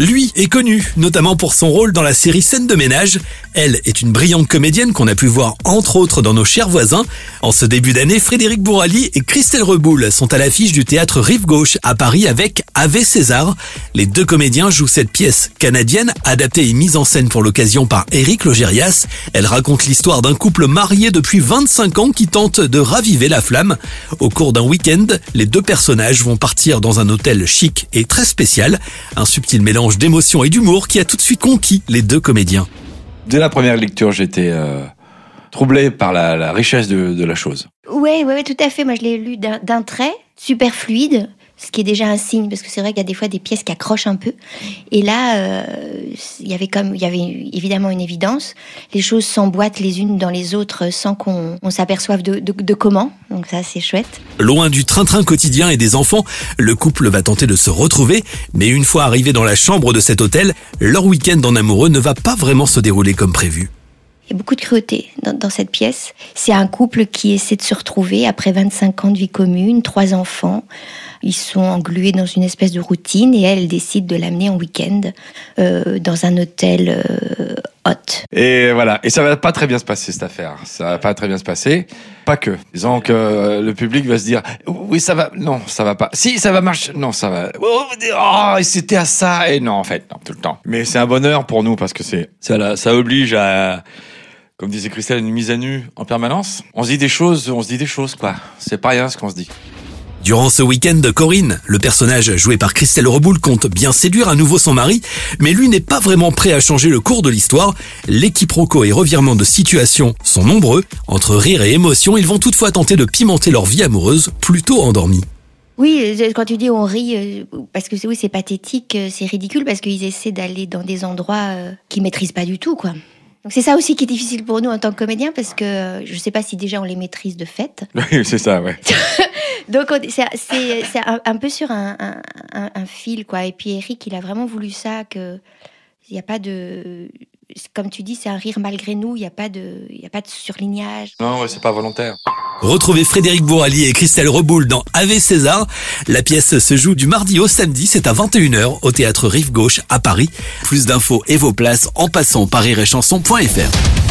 Lui est connu, notamment pour son rôle dans la série Scène de ménage. Elle est une brillante comédienne qu'on a pu voir entre autres dans Nos chers voisins. En ce début d'année, Frédéric Bourali et Christelle Reboul sont à l'affiche du théâtre Rive Gauche à Paris avec Ave César. Les deux comédiens jouent cette pièce canadienne, adaptée et mise en scène pour l'occasion par Éric Logérias. Elle raconte l'histoire d'un couple marié depuis 25 ans qui tente de raviver la flamme. Au cours d'un week-end, les deux personnages vont partir dans un hôtel chic et très spécial. Un subtil mélange d'émotion et d'humour qui a tout de suite conquis les deux comédiens. Dès la première lecture, j'étais euh, troublé par la, richesse de, la chose. Oui, ouais, tout à fait. Moi, je l'ai lu d'un trait, super fluide ce qui est déjà un signe parce que c'est vrai qu'il y a des fois des pièces qui accrochent un peu. Et là euh, il y avait comme il y avait évidemment une évidence. Les choses s'emboîtent les unes dans les autres sans qu'on s'aperçoive de, comment. Donc ça c'est chouette. Loin du train-train quotidien et des enfants le couple va tenter de se retrouver. Mais une fois arrivé dans la chambre de cet hôtel leur week-end en amoureux ne va pas vraiment se dérouler comme prévu. Il y a beaucoup de cruauté dans, dans cette pièce. C'est un couple qui essaie de se retrouver après 25 ans de vie commune, trois enfants. Ils sont englués dans une espèce de routine et elle décide de l'amener en week-end euh, dans un hôtel euh, hot. Et voilà, et ça va pas très bien se passer cette affaire. Ça va pas très bien se passer. Pas que. Disons que euh, le public va se dire oui ça va, non ça va pas. Si ça va marcher, non ça va. Oh, c'était à ça et non en fait non tout le temps. Mais c'est un bonheur pour nous parce que c'est ça oblige à comme disait Christelle, une mise à nu en permanence. On se dit des choses, on se dit des choses, quoi. C'est pas rien ce qu'on se dit. Durant ce week-end, Corinne, le personnage joué par Christelle Reboul, compte bien séduire à nouveau son mari, mais lui n'est pas vraiment prêt à changer le cours de l'histoire. Les quiproquos et revirements de situation sont nombreux. Entre rire et émotion, ils vont toutefois tenter de pimenter leur vie amoureuse, plutôt endormie. Oui, euh, quand tu dis on rit, euh, parce que oui, c'est pathétique, euh, c'est ridicule, parce qu'ils essaient d'aller dans des endroits qu'ils maîtrisent pas du tout, quoi. Donc c'est ça aussi qui est difficile pour nous en tant que comédiens parce que je ne sais pas si déjà on les maîtrise de fait. Oui, c'est ça, ouais. Donc c'est un, peu sur un, fil, quoi. Et puis Eric, il a vraiment voulu ça, que il n'y a pas de, comme tu dis, c'est un rire malgré nous. Il n'y a pas de, il y a pas de surlignage. Non, ouais, c'est pas volontaire. Retrouvez Frédéric Bourali et Christelle Reboul dans Ave César. La pièce se joue du mardi au samedi, c'est à 21h au théâtre Rive Gauche à Paris. Plus d'infos et vos places en passant par rirechanson.fr.